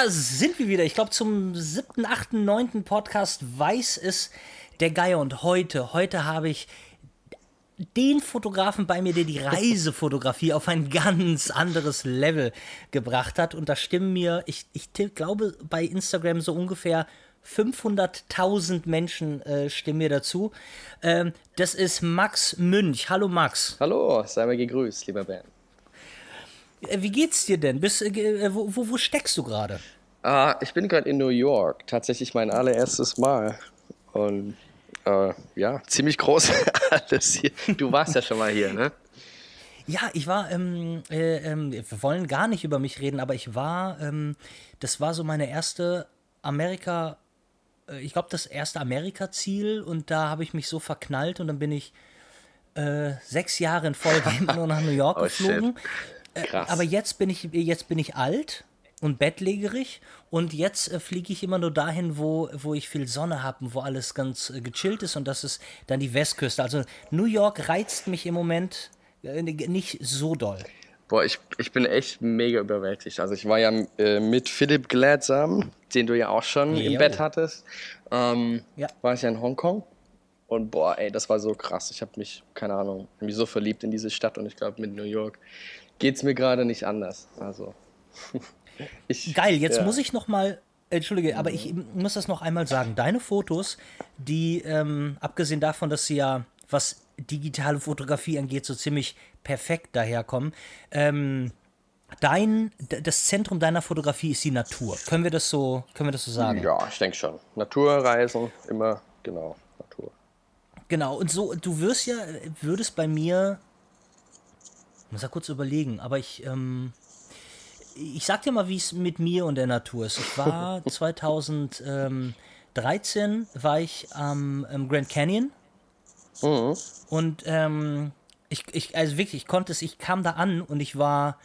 Da sind wir wieder. Ich glaube, zum siebten, achten, neunten Podcast weiß es der Geier. Und heute, heute habe ich den Fotografen bei mir, der die Reisefotografie auf ein ganz anderes Level gebracht hat. Und da stimmen mir, ich, ich glaube, bei Instagram so ungefähr 500.000 Menschen äh, stimmen mir dazu. Ähm, das ist Max Münch. Hallo Max. Hallo, sei mal gegrüßt, lieber Ben. Äh, wie geht's dir denn? Bist, äh, wo, wo, wo, steckst du gerade? Ah, ich bin gerade in New York. Tatsächlich mein allererstes Mal. Und äh, ja, ziemlich groß alles hier. Du warst ja schon mal hier, ne? Ja, ich war, ähm, äh, ähm, wir wollen gar nicht über mich reden, aber ich war, ähm, das war so meine erste Amerika, äh, ich glaube das erste Amerika-Ziel und da habe ich mich so verknallt und dann bin ich äh, sechs Jahre in Folge nur nach New York oh, geflogen. Shit. Äh, Krass. aber jetzt bin ich, jetzt bin ich alt und bettlägerig und jetzt äh, fliege ich immer nur dahin, wo, wo ich viel Sonne habe und wo alles ganz äh, gechillt ist und das ist dann die Westküste. Also New York reizt mich im Moment äh, nicht so doll. Boah, ich, ich bin echt mega überwältigt. Also ich war ja äh, mit Philipp Gladsam, den du ja auch schon jo. im Bett hattest, ähm, ja. war ich ja in Hongkong. Und boah, ey, das war so krass. Ich habe mich, keine Ahnung, mich so verliebt in diese Stadt und ich glaube, mit New York geht es mir gerade nicht anders. Also. ich, Geil, jetzt ja. muss ich noch mal, entschuldige, aber ich muss das noch einmal sagen. Deine Fotos, die, ähm, abgesehen davon, dass sie ja, was digitale Fotografie angeht, so ziemlich perfekt daherkommen, ähm, dein, das Zentrum deiner Fotografie ist die Natur. Können wir das so, können wir das so sagen? Ja, ich denke schon. Naturreisen, immer, genau, Natur. Genau, und so, du wirst ja, würdest bei mir ich muss ja kurz überlegen, aber ich, ähm, ich sag dir mal, wie es mit mir und der Natur ist. Ich war 2013 war ich am ähm, Grand Canyon mhm. und ähm, ich, ich, also wirklich, ich konnte es, ich kam da an und ich war,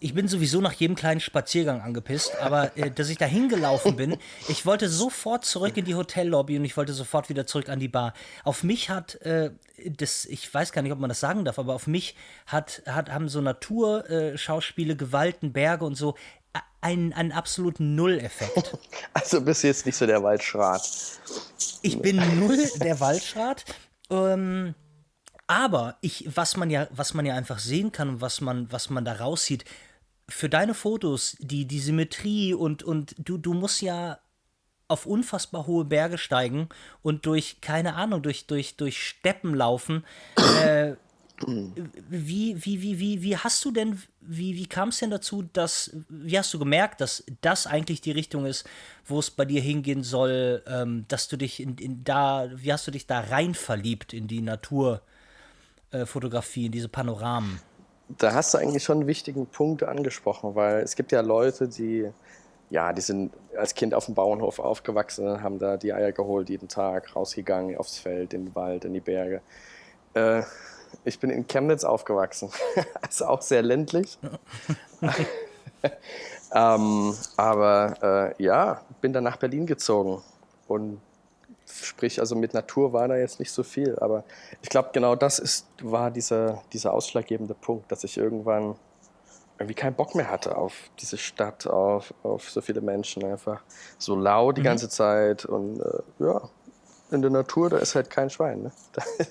ich bin sowieso nach jedem kleinen Spaziergang angepisst, aber äh, dass ich da hingelaufen bin, ich wollte sofort zurück in die Hotellobby und ich wollte sofort wieder zurück an die Bar. Auf mich hat äh, das, ich weiß gar nicht, ob man das sagen darf, aber auf mich hat, hat haben so Naturschauspiele, äh, Gewalten, Berge und so einen, einen absoluten Null-Effekt. Also bist du jetzt nicht so der Waldschrat. Ich bin null der Waldschrat. Ähm, aber ich, was man ja, was man ja einfach sehen kann und was man, was man da raussieht, für deine Fotos, die, die Symmetrie und, und du, du musst ja auf unfassbar hohe Berge steigen und durch, keine Ahnung, durch, durch, durch Steppen laufen. Äh, wie, wie, wie, wie, wie hast du denn, wie, wie kam es denn dazu, dass, wie hast du gemerkt, dass das eigentlich die Richtung ist, wo es bei dir hingehen soll, ähm, dass du dich in, in da, wie hast du dich da rein verliebt in die Naturfotografie, äh, in diese Panoramen? Da hast du eigentlich schon einen wichtigen Punkt angesprochen, weil es gibt ja Leute, die, ja, die sind als Kind auf dem Bauernhof aufgewachsen, haben da die Eier geholt jeden Tag, rausgegangen aufs Feld, in den Wald, in die Berge. Äh, ich bin in Chemnitz aufgewachsen, also auch sehr ländlich. ähm, aber äh, ja, bin dann nach Berlin gezogen und Sprich, also mit Natur war da jetzt nicht so viel. Aber ich glaube, genau das ist, war dieser, dieser ausschlaggebende Punkt, dass ich irgendwann irgendwie keinen Bock mehr hatte auf diese Stadt, auf, auf so viele Menschen. Einfach so laut die mhm. ganze Zeit. Und äh, ja, in der Natur, da ist halt kein Schwein. Ne?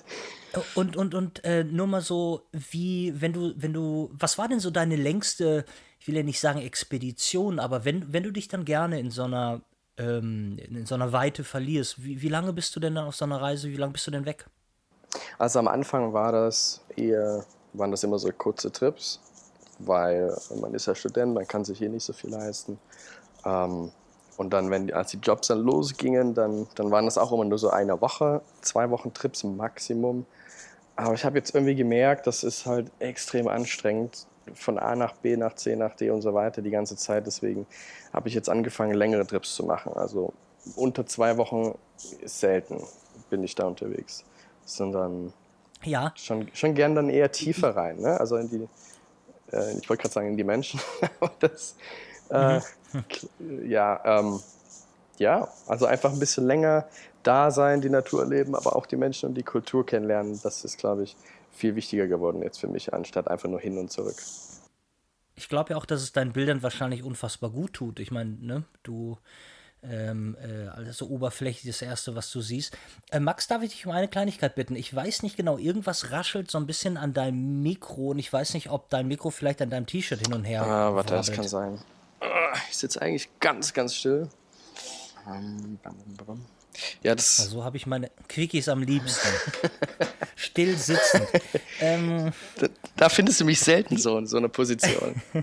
und und, und äh, nur mal so, wie, wenn du, wenn du, was war denn so deine längste, ich will ja nicht sagen Expedition, aber wenn, wenn du dich dann gerne in so einer ähm, in so einer Weite verlierst. Wie, wie lange bist du denn dann auf so einer Reise? Wie lange bist du denn weg? Also am Anfang war das eher, waren das immer so kurze Trips, weil man ist ja Student, man kann sich hier nicht so viel leisten. Ähm, und dann, wenn als die Jobs dann losgingen, dann, dann waren das auch immer nur so eine Woche, zwei Wochen Trips Maximum. Aber ich habe jetzt irgendwie gemerkt, das ist halt extrem anstrengend, von A nach B nach C nach D und so weiter die ganze Zeit. Deswegen habe ich jetzt angefangen, längere Trips zu machen. Also unter zwei Wochen ist selten bin ich da unterwegs. Sondern ja. schon, schon gern dann eher tiefer rein. Ne? Also in die, äh, ich wollte gerade sagen, in die Menschen. das, äh, mhm. ja, ähm, ja, also einfach ein bisschen länger da sein, die Natur erleben, aber auch die Menschen und die Kultur kennenlernen. Das ist, glaube ich, viel wichtiger geworden jetzt für mich, anstatt einfach nur hin und zurück. ich glaube ja auch, dass es deinen Bildern wahrscheinlich unfassbar gut tut. Ich meine, ne, du ähm, äh, also oberflächlich das Erste, was du siehst. Äh, Max, darf ich dich um eine Kleinigkeit bitten? Ich weiß nicht genau, irgendwas raschelt so ein bisschen an deinem Mikro und ich weiß nicht, ob dein Mikro vielleicht an deinem T-Shirt hin und her. Ah, warte, das kann sein. Ah, ich sitze eigentlich ganz, ganz still. Ähm, ja, das. So also habe ich meine Quickies am liebsten. Still sitzen. ähm, da, da, findest du mich selten so in so einer Position.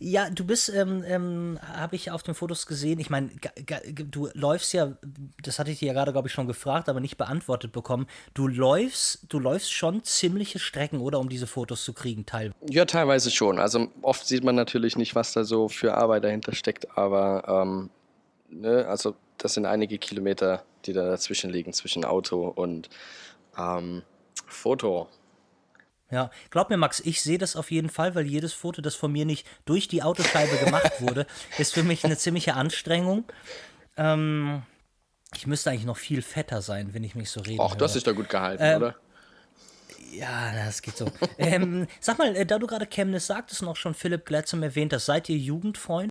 Ja, du bist, ähm, ähm, habe ich auf den Fotos gesehen. Ich meine, du läufst ja, das hatte ich dir ja gerade, glaube ich, schon gefragt, aber nicht beantwortet bekommen. Du läufst, du läufst schon ziemliche Strecken, oder, um diese Fotos zu kriegen, teilweise? Ja, teilweise schon. Also oft sieht man natürlich nicht, was da so für Arbeit dahinter steckt, aber ähm, ne, also das sind einige Kilometer, die da dazwischen liegen, zwischen Auto und ähm, Foto. Ja, glaub mir, Max, ich sehe das auf jeden Fall, weil jedes Foto, das von mir nicht durch die Autoscheibe gemacht wurde, ist für mich eine ziemliche Anstrengung. Ähm, ich müsste eigentlich noch viel fetter sein, wenn ich mich so rede. Ach, das ist da gut gehalten, ähm, oder? Ja, das geht so. ähm, sag mal, äh, da du gerade Chemnitz sagtest und auch schon Philipp Glatzum erwähnt hast, seid ihr Jugendfreund?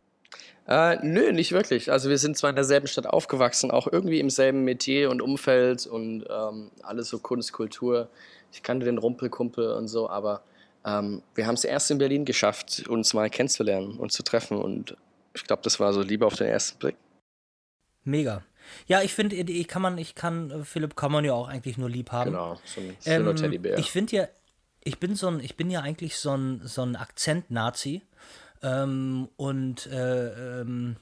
Äh, nö, nicht wirklich. Also wir sind zwar in derselben Stadt aufgewachsen, auch irgendwie im selben Metier und Umfeld und ähm, alles so Kunst, Kultur ich kannte den Rumpelkumpel und so, aber ähm, wir haben es erst in Berlin geschafft, uns mal kennenzulernen und zu treffen und ich glaube, das war so Liebe auf den ersten Blick. Mega. Ja, ich finde, ich kann man, ich kann, äh, Philipp kann man ja auch eigentlich nur lieb haben. Genau, so ein schöner ähm, Teddybär. Ich finde ja, ich bin so ein, ich bin ja eigentlich so ein, so ein Akzent-Nazi. Ähm, und äh, ähm,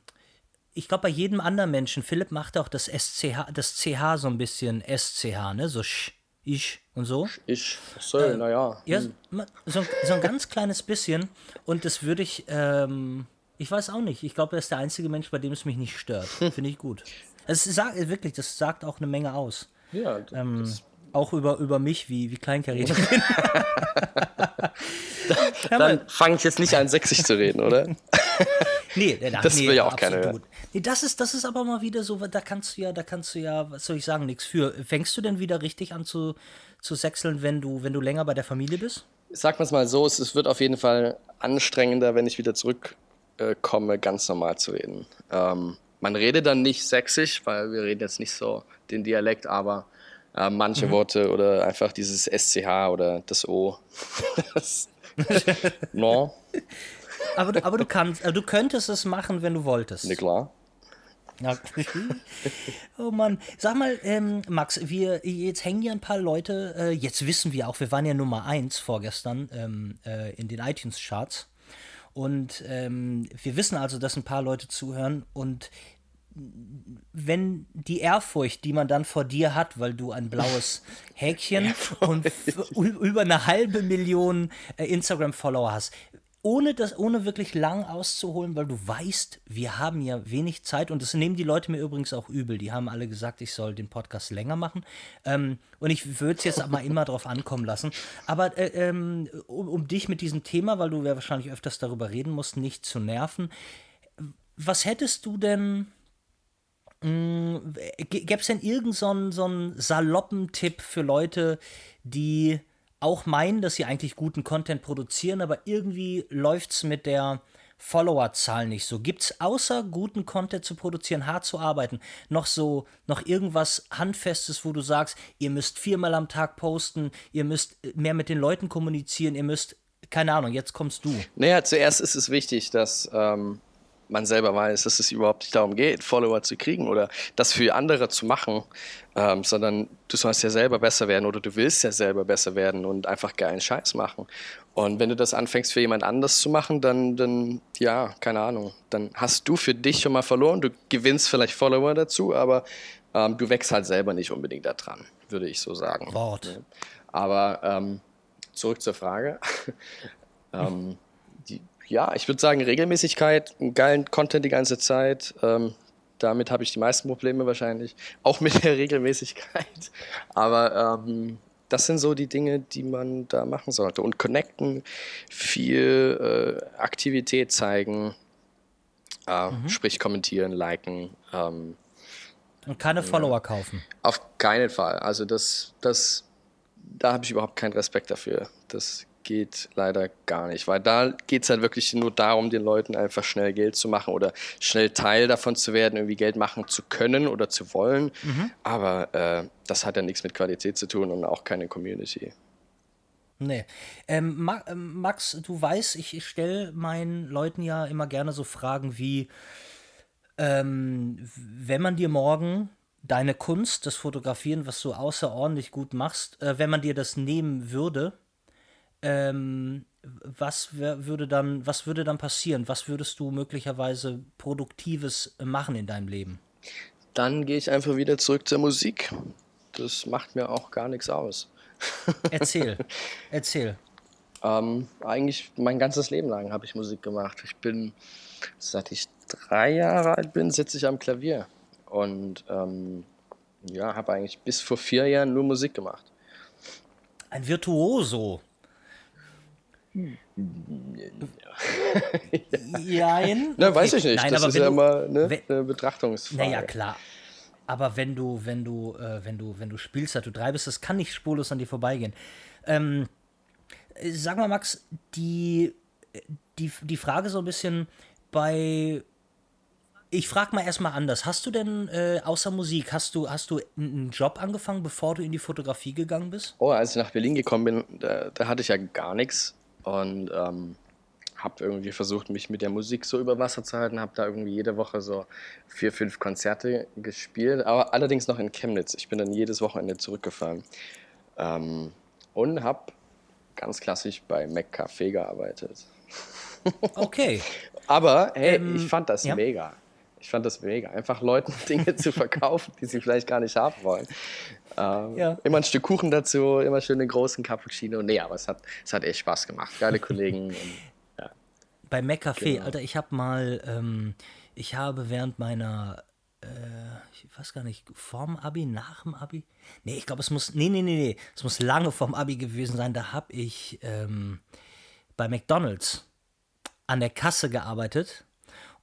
ich glaube, bei jedem anderen Menschen, Philipp macht auch das SCH, das CH so ein bisschen SCH, ne? So sch ich und so. Ich, so, äh, naja. Ja, hm. so, so, ein ganz kleines bisschen. Und das würde ich, ähm, ich weiß auch nicht. Ich glaube, er ist der einzige Mensch, bei dem es mich nicht stört. Finde ich gut. Es sagt wirklich, das sagt auch eine Menge aus. Ja, ähm, auch über, über mich, wie, wie kleinkariert ich bin. dann, dann fange ich jetzt nicht an, sächsisch zu reden, oder? nee, ach, das nee, will ja auch keiner hören. Nee, das ist, das ist aber mal wieder so, da kannst du ja, da kannst du ja, was soll ich sagen, nichts für. Fängst du denn wieder richtig an zu, zu sechseln, wenn du, wenn du länger bei der Familie bist? Sag mal mal so, es, es wird auf jeden Fall anstrengender, wenn ich wieder zurückkomme, äh, ganz normal zu reden. Ähm, man redet dann nicht sächsisch, weil wir reden jetzt nicht so den Dialekt, aber äh, manche mhm. Worte oder einfach dieses SCH oder das O. das, no. Aber du, aber du kannst, also du könntest es machen, wenn du wolltest. Ne, klar. Ja. oh Mann. Sag mal, ähm, Max, wir, jetzt hängen ja ein paar Leute, äh, jetzt wissen wir auch, wir waren ja Nummer 1 vorgestern ähm, äh, in den iTunes-Charts. Und ähm, wir wissen also, dass ein paar Leute zuhören und wenn die Ehrfurcht, die man dann vor dir hat, weil du ein blaues Häkchen und über eine halbe Million äh, Instagram-Follower hast, ohne das, ohne wirklich lang auszuholen, weil du weißt, wir haben ja wenig Zeit und das nehmen die Leute mir übrigens auch übel. Die haben alle gesagt, ich soll den Podcast länger machen. Ähm, und ich würde es jetzt aber immer drauf ankommen lassen. Aber äh, ähm, um, um, dich mit diesem Thema, weil du ja wahrscheinlich öfters darüber reden musst, nicht zu nerven. Was hättest du denn Gäbe es denn irgendeinen so so saloppen Tipp für Leute, die auch meinen, dass sie eigentlich guten Content produzieren, aber irgendwie läuft es mit der Followerzahl nicht so. Gibt es außer guten Content zu produzieren, hart zu arbeiten, noch so, noch irgendwas Handfestes, wo du sagst, ihr müsst viermal am Tag posten, ihr müsst mehr mit den Leuten kommunizieren, ihr müsst, keine Ahnung, jetzt kommst du. Naja, zuerst ist es wichtig, dass ähm, man selber weiß, dass es überhaupt nicht darum geht, Follower zu kriegen oder das für andere zu machen, ähm, sondern du sollst ja selber besser werden oder du willst ja selber besser werden und einfach geilen Scheiß machen. Und wenn du das anfängst für jemand anders zu machen, dann, dann, ja, keine Ahnung, dann hast du für dich schon mal verloren. Du gewinnst vielleicht Follower dazu, aber ähm, du wächst halt selber nicht unbedingt daran, würde ich so sagen. Wort. Aber ähm, zurück zur Frage. ähm, ja, ich würde sagen, Regelmäßigkeit, geilen Content die ganze Zeit. Ähm, damit habe ich die meisten Probleme wahrscheinlich. Auch mit der Regelmäßigkeit. Aber ähm, das sind so die Dinge, die man da machen sollte. Und connecten, viel äh, Aktivität zeigen, äh, mhm. sprich kommentieren, liken. Ähm, Und keine Follower kaufen. Auf keinen Fall. Also das, das, da habe ich überhaupt keinen Respekt dafür. Das geht leider gar nicht, weil da geht es halt wirklich nur darum, den Leuten einfach schnell Geld zu machen oder schnell Teil davon zu werden, irgendwie Geld machen zu können oder zu wollen. Mhm. Aber äh, das hat ja nichts mit Qualität zu tun und auch keine Community. Nee. Ähm, ähm Max, du weißt, ich, ich stelle meinen Leuten ja immer gerne so Fragen wie, ähm, wenn man dir morgen deine Kunst, das Fotografieren, was du außerordentlich gut machst, äh, wenn man dir das nehmen würde, ähm, was würde dann, was würde dann passieren? Was würdest du möglicherweise Produktives machen in deinem Leben? Dann gehe ich einfach wieder zurück zur Musik. Das macht mir auch gar nichts aus. Erzähl, erzähl. Ähm, eigentlich mein ganzes Leben lang habe ich Musik gemacht. Ich bin, seit ich drei Jahre alt bin, sitze ich am Klavier. Und ähm, ja, habe eigentlich bis vor vier Jahren nur Musik gemacht. Ein Virtuoso. Ja. Jein. Na, weiß ich nicht. Nein, das ist ja immer ne, eine Betrachtungsfrage. Naja, klar. Aber wenn du, wenn du, äh, wenn du, wenn du spielst, du treibst, das kann nicht spurlos an dir vorbeigehen. Ähm, sag mal, Max, die, die, die Frage so ein bisschen bei. Ich frage mal erstmal anders. Hast du denn äh, außer Musik, hast du, hast du einen Job angefangen, bevor du in die Fotografie gegangen bist? Oh, als ich nach Berlin gekommen bin, da, da hatte ich ja gar nichts. Und ähm, habe irgendwie versucht, mich mit der Musik so über Wasser zu halten, habe da irgendwie jede Woche so vier, fünf Konzerte gespielt, aber allerdings noch in Chemnitz. Ich bin dann jedes Wochenende zurückgefahren ähm, und habe ganz klassisch bei Mac Café gearbeitet. Okay. aber hey, ähm, ich fand das ja. mega. Ich fand das mega, einfach Leuten Dinge zu verkaufen, die sie vielleicht gar nicht haben wollen. Ähm, ja. Immer ein Stück Kuchen dazu, immer schön den großen Cappuccino. Nee, aber es hat, es hat echt Spaß gemacht. Geile Kollegen. Und bei McCafé, genau. Alter, ich habe mal, ähm, ich habe während meiner, äh, ich weiß gar nicht, vorm Abi, nach dem Abi? Nee, ich glaube, es muss, nee, nee, nee, nee, es muss lange vorm Abi gewesen sein. Da habe ich ähm, bei McDonalds an der Kasse gearbeitet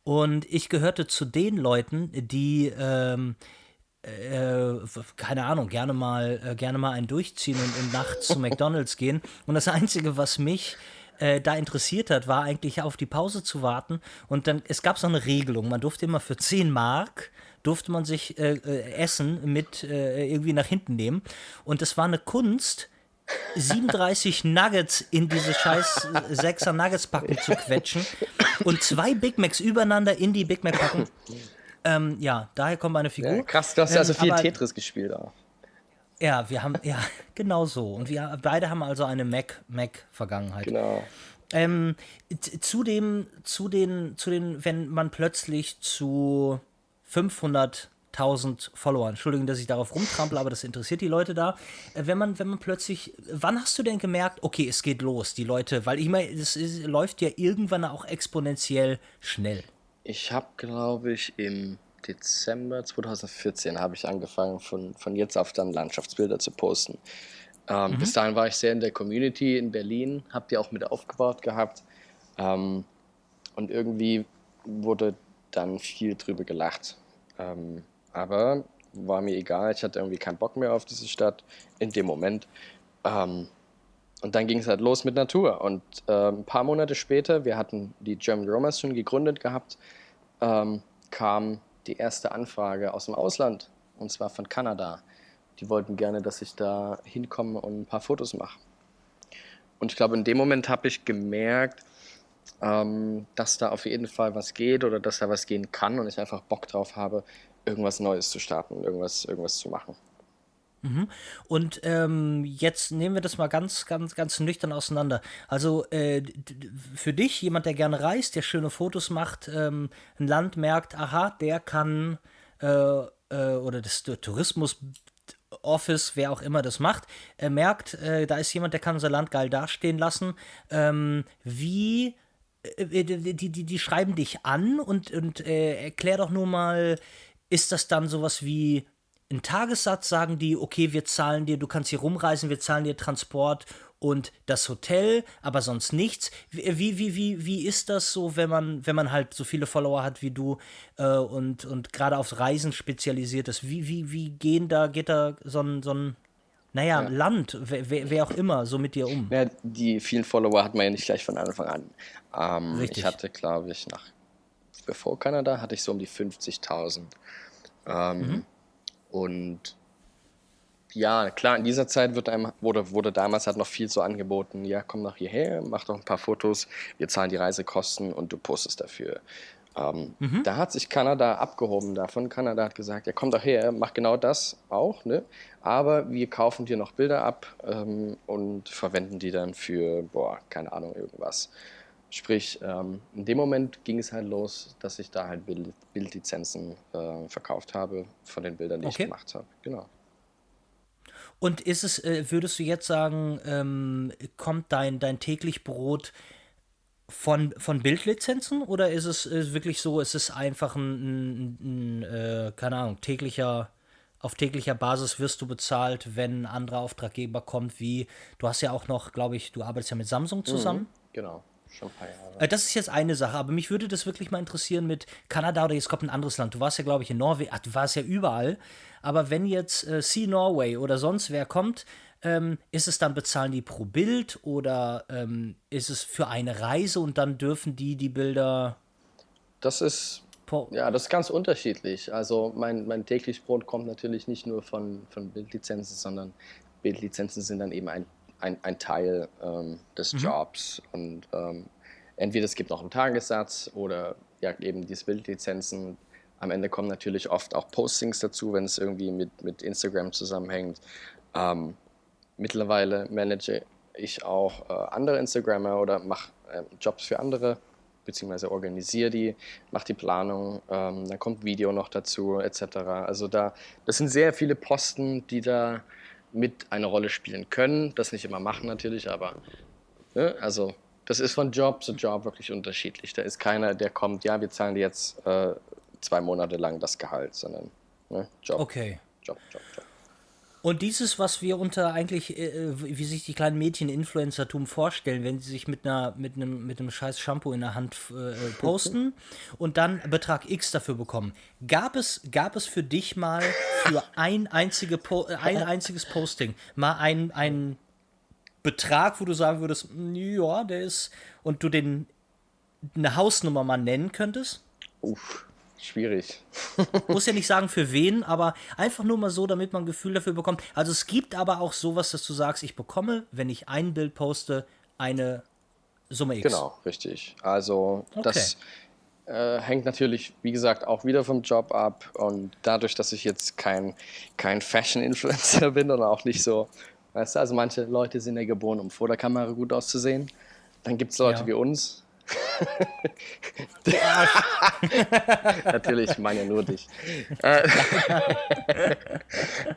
und ich gehörte zu den Leuten, die, ähm, äh, keine Ahnung, gerne mal, äh, gerne mal einen durchziehen und, und nachts zu McDonalds gehen. Und das Einzige, was mich äh, da interessiert hat, war eigentlich auf die Pause zu warten. Und dann, es gab so eine Regelung, man durfte immer für 10 Mark durfte man sich äh, äh, Essen mit äh, irgendwie nach hinten nehmen. Und es war eine Kunst, 37 Nuggets in diese scheiß 6er Nuggets packen zu quetschen und zwei Big Macs übereinander in die Big Mac packen. Ähm, ja, daher kommt meine Figur. Ja, krass, du hast ja also viel aber, Tetris gespielt auch. Ja, wir haben, ja, genau so. Und wir beide haben also eine Mac-Mac-Vergangenheit. Genau. Ähm, zu dem, zu den, zu den, wenn man plötzlich zu 500.000 Followern, Entschuldigung, dass ich darauf rumtrampel, aber das interessiert die Leute da. Äh, wenn man, wenn man plötzlich, wann hast du denn gemerkt, okay, es geht los, die Leute, weil ich meine, es, es läuft ja irgendwann auch exponentiell schnell. Ich habe, glaube ich, im Dezember 2014 habe ich angefangen, von, von jetzt auf dann Landschaftsbilder zu posten. Ähm, mhm. Bis dahin war ich sehr in der Community in Berlin, habe die auch mit aufgebaut gehabt. Ähm, und irgendwie wurde dann viel drüber gelacht. Ähm, aber war mir egal, ich hatte irgendwie keinen Bock mehr auf diese Stadt in dem Moment. Ähm, und dann ging es halt los mit Natur. Und äh, ein paar Monate später, wir hatten die German Romas schon gegründet gehabt, ähm, kam die erste Anfrage aus dem Ausland, und zwar von Kanada. Die wollten gerne, dass ich da hinkomme und ein paar Fotos mache. Und ich glaube, in dem Moment habe ich gemerkt, ähm, dass da auf jeden Fall was geht oder dass da was gehen kann und ich einfach Bock drauf habe, irgendwas Neues zu starten, irgendwas, irgendwas zu machen. Mhm. Und ähm, jetzt nehmen wir das mal ganz, ganz, ganz nüchtern auseinander. Also äh, für dich, jemand, der gerne reist, der schöne Fotos macht, ähm, ein Land merkt, aha, der kann äh, äh, oder das Tourismus Office, wer auch immer das macht, er merkt, äh, da ist jemand, der kann unser Land geil dastehen lassen. Ähm, wie äh, äh, die, die, die schreiben dich an und, und erklär doch nur mal, ist das dann sowas wie einen Tagessatz sagen die, okay, wir zahlen dir, du kannst hier rumreisen, wir zahlen dir Transport und das Hotel, aber sonst nichts. Wie, wie, wie, wie ist das so, wenn man, wenn man halt so viele Follower hat wie du äh, und, und gerade auf Reisen spezialisiert ist? Wie, wie, wie gehen da, geht da so ein, so ein naja, ja. Land, wer, wer, auch immer, so mit dir um? Ja, die vielen Follower hat man ja nicht gleich von Anfang an. Ähm, Richtig. Ich hatte, glaube ich, nach bevor Kanada hatte ich so um die 50.000. Ähm, mhm. Und ja, klar, in dieser Zeit wird einem, wurde, wurde damals halt noch viel so angeboten, ja, komm doch hierher, mach doch ein paar Fotos, wir zahlen die Reisekosten und du postest dafür. Ähm, mhm. Da hat sich Kanada abgehoben davon. Kanada hat gesagt, ja komm doch her, mach genau das auch, ne? aber wir kaufen dir noch Bilder ab ähm, und verwenden die dann für, boah, keine Ahnung, irgendwas. Sprich, ähm, in dem Moment ging es halt los, dass ich da halt Bild, Bildlizenzen äh, verkauft habe von den Bildern, die okay. ich gemacht habe. Genau. Und ist es, äh, würdest du jetzt sagen, ähm, kommt dein, dein täglich Brot von, von Bildlizenzen oder ist es ist wirklich so, es ist einfach ein, ein, ein äh, keine Ahnung, täglicher, auf täglicher Basis wirst du bezahlt, wenn ein anderer Auftraggeber kommt, wie, du hast ja auch noch, glaube ich, du arbeitest ja mit Samsung mhm, zusammen. Mhm, genau. Schon ein paar Jahre. Äh, das ist jetzt eine Sache, aber mich würde das wirklich mal interessieren mit Kanada oder jetzt kommt ein anderes Land. Du warst ja, glaube ich, in Norwegen, ach, du warst ja überall. Aber wenn jetzt äh, Sea Norway oder sonst wer kommt, ähm, ist es dann, bezahlen die pro Bild oder ähm, ist es für eine Reise und dann dürfen die die Bilder. Das ist. Ja, das ist ganz unterschiedlich. Also mein, mein täglich Brot kommt natürlich nicht nur von, von Bildlizenzen, sondern Bildlizenzen sind dann eben ein, ein, ein Teil ähm, des mhm. Jobs. Und ähm, entweder es gibt noch einen Tagessatz oder ja, eben diese Bildlizenzen. Am Ende kommen natürlich oft auch Postings dazu, wenn es irgendwie mit, mit Instagram zusammenhängt. Ähm, mittlerweile manage ich auch äh, andere Instagrammer oder mache äh, Jobs für andere, beziehungsweise organisiere die, mache die Planung, ähm, dann kommt Video noch dazu, etc. Also da, das sind sehr viele Posten, die da mit eine Rolle spielen können. Das nicht immer machen natürlich, aber ne, also das ist von Job zu Job wirklich unterschiedlich. Da ist keiner, der kommt, ja, wir zahlen dir jetzt äh, zwei Monate lang das Gehalt, sondern ne, Job. Okay. Job, Job, Job. Und dieses, was wir unter eigentlich, äh, äh, wie sich die kleinen Mädchen Influencertum vorstellen, wenn sie sich mit einer mit einem mit einem scheiß Shampoo in der Hand äh, äh posten und dann Betrag X dafür bekommen. Gab es gab es für dich mal für ein einzige po ein einziges Posting mal ein ein Betrag, wo du sagen würdest, ja, der ist und du den eine Hausnummer mal nennen könntest? Uff. Schwierig. Muss ja nicht sagen für wen, aber einfach nur mal so, damit man ein Gefühl dafür bekommt. Also es gibt aber auch sowas, dass du sagst, ich bekomme, wenn ich ein Bild poste, eine Summe X. Genau, richtig. Also okay. das äh, hängt natürlich, wie gesagt, auch wieder vom Job ab. Und dadurch, dass ich jetzt kein, kein Fashion-Influencer bin und auch nicht so, weißt du, also manche Leute sind ja geboren, um vor der Kamera gut auszusehen. Dann gibt es Leute ja. wie uns, Natürlich, ich meine ja nur dich. Äh,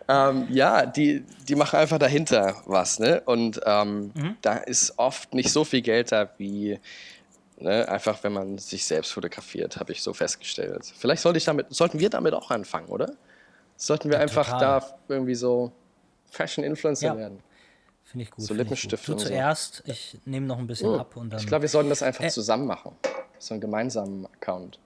ähm, ja, die, die machen einfach dahinter was, ne? Und ähm, mhm. da ist oft nicht so viel Geld da wie ne? einfach, wenn man sich selbst fotografiert, habe ich so festgestellt. Vielleicht sollte ich damit, sollten wir damit auch anfangen, oder? Sollten wir ja, einfach total. da irgendwie so Fashion Influencer ja. werden? Finde ich gut. So Lippenstift. Du zuerst, so. ich nehme noch ein bisschen oh. ab und dann. Ich glaube, wir sollten das einfach äh, zusammen machen. So einen gemeinsamen Account.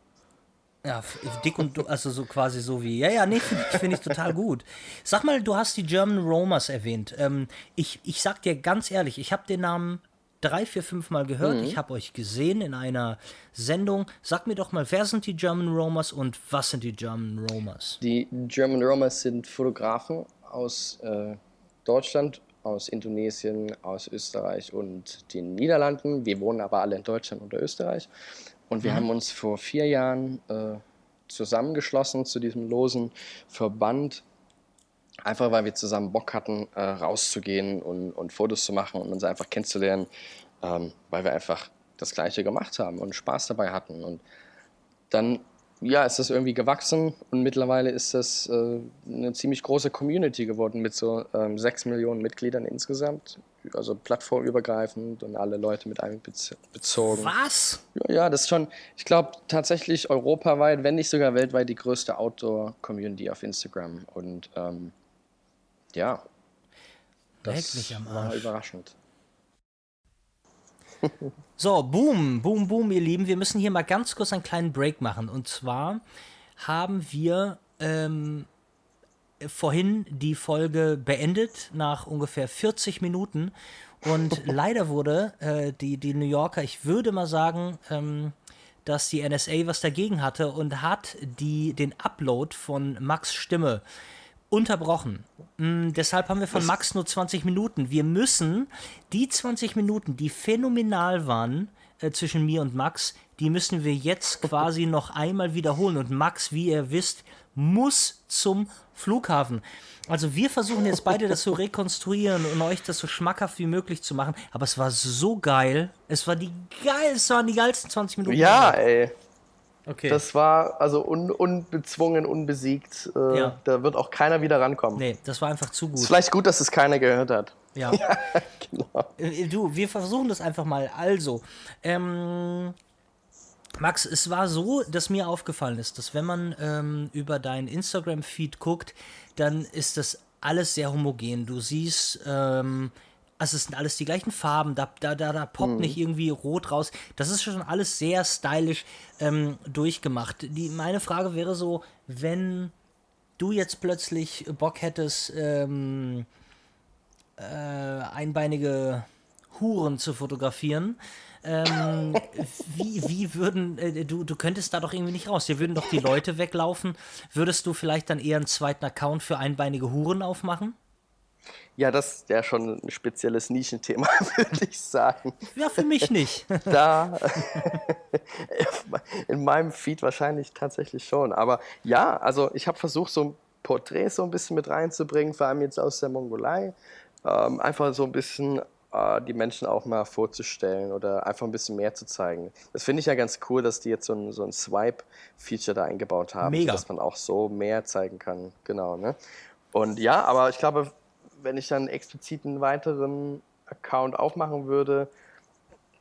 Ja, dick und du, also so quasi so wie. Ja, ja, nee, finde ich, find ich total gut. Sag mal, du hast die German Romers erwähnt. Ähm, ich, ich sag dir ganz ehrlich, ich habe den Namen drei, vier, fünf Mal gehört. Mhm. Ich habe euch gesehen in einer Sendung. Sag mir doch mal, wer sind die German Romers und was sind die German Romers? Die German Romers sind Fotografen aus äh, Deutschland aus Indonesien, aus Österreich und den Niederlanden. Wir wohnen aber alle in Deutschland und Österreich. Und wir mhm. haben uns vor vier Jahren äh, zusammengeschlossen zu diesem losen Verband, einfach weil wir zusammen Bock hatten, äh, rauszugehen und, und Fotos zu machen und uns einfach kennenzulernen, ähm, weil wir einfach das Gleiche gemacht haben und Spaß dabei hatten. Und dann ja, ist das irgendwie gewachsen und mittlerweile ist das äh, eine ziemlich große Community geworden mit so ähm, sechs Millionen Mitgliedern insgesamt. Also plattformübergreifend und alle Leute mit einbezogen. Was? Ja, ja, das ist schon, ich glaube, tatsächlich europaweit, wenn nicht sogar weltweit, die größte Outdoor-Community auf Instagram. Und ähm, ja, das war überraschend. So, boom, boom, boom, ihr Lieben. Wir müssen hier mal ganz kurz einen kleinen Break machen. Und zwar haben wir ähm, vorhin die Folge beendet nach ungefähr 40 Minuten und leider wurde äh, die, die New Yorker, ich würde mal sagen, ähm, dass die NSA was dagegen hatte und hat die, den Upload von Max Stimme unterbrochen. Mm, deshalb haben wir von Max nur 20 Minuten. Wir müssen die 20 Minuten, die phänomenal waren äh, zwischen mir und Max, die müssen wir jetzt quasi noch einmal wiederholen. Und Max, wie ihr wisst, muss zum Flughafen. Also wir versuchen jetzt beide das zu rekonstruieren und euch das so schmackhaft wie möglich zu machen. Aber es war so geil. Es war die geil, es waren die geilsten 20 Minuten. Ja, ey. Okay. Das war also un, unbezwungen, unbesiegt. Äh, ja. Da wird auch keiner wieder rankommen. Nee, das war einfach zu gut. Ist vielleicht gut, dass es keiner gehört hat. Ja. ja genau. Äh, du, wir versuchen das einfach mal. Also, ähm, Max, es war so, dass mir aufgefallen ist, dass wenn man ähm, über deinen Instagram-Feed guckt, dann ist das alles sehr homogen. Du siehst, ähm, also es sind alles die gleichen Farben, da, da, da, da poppt mhm. nicht irgendwie rot raus. Das ist schon alles sehr stylisch ähm, durchgemacht. Die, meine Frage wäre so, wenn du jetzt plötzlich Bock hättest, ähm, äh, einbeinige Huren zu fotografieren, ähm, wie, wie würden, äh, du, du könntest da doch irgendwie nicht raus. Hier würden doch die Leute weglaufen. Würdest du vielleicht dann eher einen zweiten Account für einbeinige Huren aufmachen? Ja, das ist ja schon ein spezielles Nischenthema, würde ich sagen. Ja, für mich nicht. Da, in meinem Feed wahrscheinlich tatsächlich schon. Aber ja, also ich habe versucht, so ein Porträt so ein bisschen mit reinzubringen, vor allem jetzt aus der Mongolei. Ähm, einfach so ein bisschen äh, die Menschen auch mal vorzustellen oder einfach ein bisschen mehr zu zeigen. Das finde ich ja ganz cool, dass die jetzt so ein, so ein Swipe-Feature da eingebaut haben, Mega. dass man auch so mehr zeigen kann. Genau, ne? Und ja, aber ich glaube, wenn ich dann explizit einen weiteren Account aufmachen würde,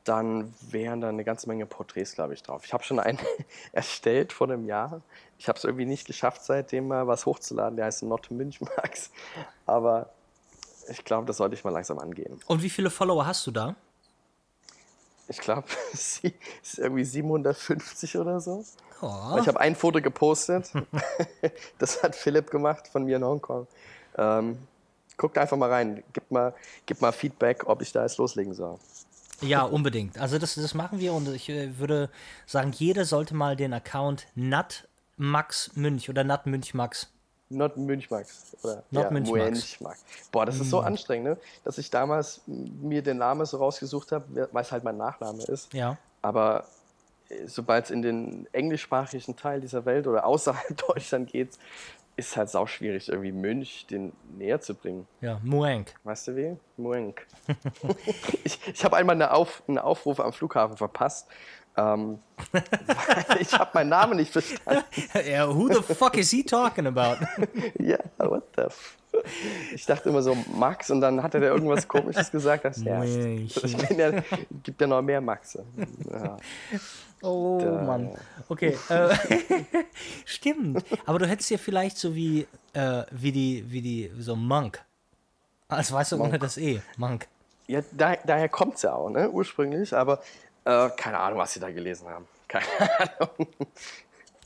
dann wären da eine ganze Menge Porträts, glaube ich, drauf. Ich habe schon einen erstellt vor einem Jahr. Ich habe es irgendwie nicht geschafft, seitdem mal was hochzuladen. Der heißt Not Münch Max. Aber ich glaube, das sollte ich mal langsam angehen. Und wie viele Follower hast du da? Ich glaube, es ist irgendwie 750 oder so. Oh. Ich habe ein Foto gepostet. das hat Philipp gemacht von mir in Hongkong. Ähm, guckt einfach mal rein. Gib mal, gib mal Feedback, ob ich da jetzt loslegen soll. Ja, unbedingt. Also das, das machen wir und ich äh, würde sagen, jeder sollte mal den Account Nat Max Münch oder Nat Münch Max Not Münchmax. Oder Not ja, Münchmax. Boah, das ist so mm. anstrengend, ne? dass ich damals mir den Namen so rausgesucht habe, weil es halt mein Nachname ist. Ja. Aber äh, sobald es in den englischsprachigen Teil dieser Welt oder außerhalb Deutschland geht, ist halt sau schwierig, irgendwie Münch den näher zu bringen. Ja, Muenk. Weißt du wie? Muenk. ich ich habe einmal eine Auf, einen Aufruf am Flughafen verpasst ähm, ich habe meinen Namen nicht verstanden. ja, who the fuck is he talking about? ja, what the f Ich dachte immer so Max und dann hat er irgendwas komisches gesagt. Das, ja, ich bin ja, gibt ja noch mehr Maxe. Ja. Oh da. Mann. Okay. Äh, stimmt. Aber du hättest ja vielleicht so wie, äh, wie die, wie die, so Monk. Als weißt du ohne das E. Monk. Ja, da, daher kommt es ja auch, ne, ursprünglich. Aber äh, keine Ahnung, was sie da gelesen haben. Keine Ahnung.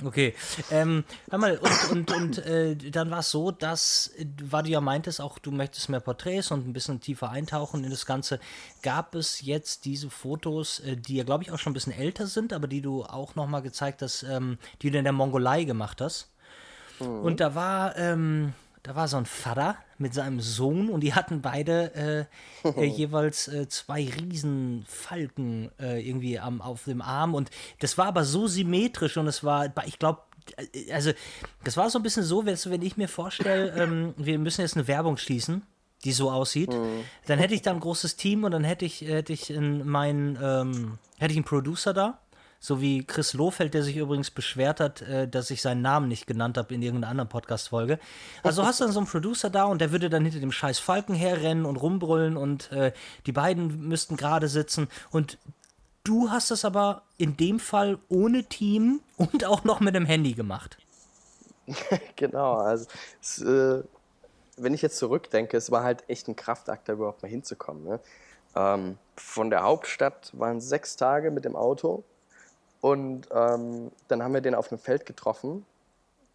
Okay, ähm, hör mal, und, und, und äh, dann war es so, dass, weil du ja meintest, auch du möchtest mehr Porträts und ein bisschen tiefer eintauchen in das Ganze, gab es jetzt diese Fotos, äh, die ja, glaube ich, auch schon ein bisschen älter sind, aber die du auch nochmal gezeigt hast, ähm, die du in der Mongolei gemacht hast. Mhm. Und da war, ähm, da war so ein Vater mit seinem Sohn und die hatten beide äh, äh, jeweils äh, zwei Riesenfalken äh, irgendwie am, auf dem Arm und das war aber so symmetrisch und es war, ich glaube, äh, also das war so ein bisschen so, wenn ich mir vorstelle, ähm, wir müssen jetzt eine Werbung schließen, die so aussieht, mhm. dann hätte ich da ein großes Team und dann hätte ich, hätte ich in meinen, ähm, hätte ich einen Producer da so wie Chris Lohfeld, der sich übrigens beschwert hat, äh, dass ich seinen Namen nicht genannt habe in irgendeiner anderen Podcast-Folge. Also hast du dann so einen Producer da und der würde dann hinter dem scheiß Falken herrennen und rumbrüllen und äh, die beiden müssten gerade sitzen. Und du hast das aber in dem Fall ohne Team und auch noch mit dem Handy gemacht. genau, also es, äh, wenn ich jetzt zurückdenke, es war halt echt ein Kraftakt, da überhaupt mal hinzukommen. Ne? Ähm, von der Hauptstadt waren sechs Tage mit dem Auto und ähm, dann haben wir den auf einem Feld getroffen.